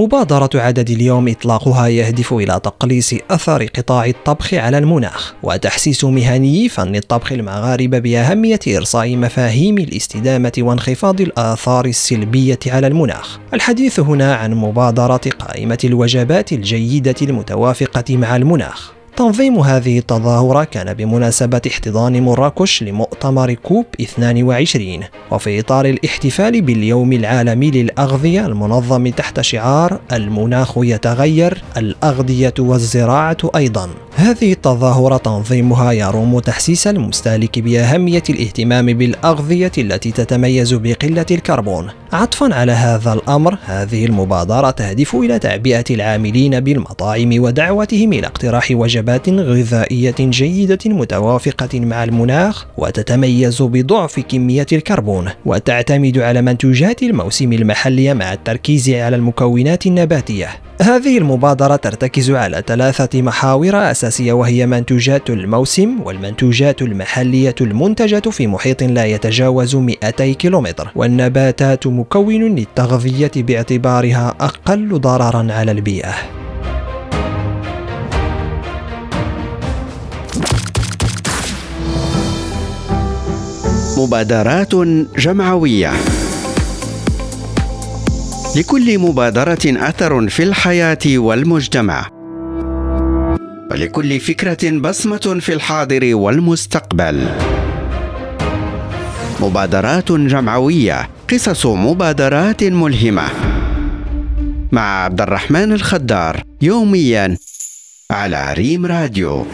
مبادرة عدد اليوم إطلاقها يهدف إلى تقليص أثر قطاع الطبخ على المناخ وتحسيس مهنيي فن الطبخ المغاربة بأهمية إرساء مفاهيم الاستدامة وانخفاض الآثار السلبية على المناخ. الحديث هنا عن مبادرة قائمة الوجبات الجيدة المتوافقة مع المناخ. تنظيم هذه التظاهرة كان بمناسبة احتضان مراكش لمؤتمر كوب 22 وفي إطار الاحتفال باليوم العالمي للأغذية المنظم تحت شعار المناخ يتغير الأغذية والزراعة أيضا هذه التظاهرة تنظيمها يروم تحسيس المستهلك بأهمية الاهتمام بالأغذية التي تتميز بقلة الكربون. عطفا على هذا الأمر هذه المبادرة تهدف إلى تعبئة العاملين بالمطاعم ودعوتهم إلى اقتراح وجبات غذائية جيدة متوافقة مع المناخ وتتميز بضعف كمية الكربون. وتعتمد على منتوجات الموسم المحلية مع التركيز على المكونات النباتية. هذه المبادرة ترتكز على ثلاثة محاور أساسية وهي منتوجات الموسم والمنتوجات المحلية المنتجة في محيط لا يتجاوز 200 كيلومتر والنباتات مكون للتغذية باعتبارها أقل ضررا على البيئة. مبادرات جمعوية. لكل مبادرة أثر في الحياة والمجتمع. ولكل فكرة بصمة في الحاضر والمستقبل. مبادرات جمعوية قصص مبادرات ملهمة. مع عبد الرحمن الخدار يوميا على ريم راديو.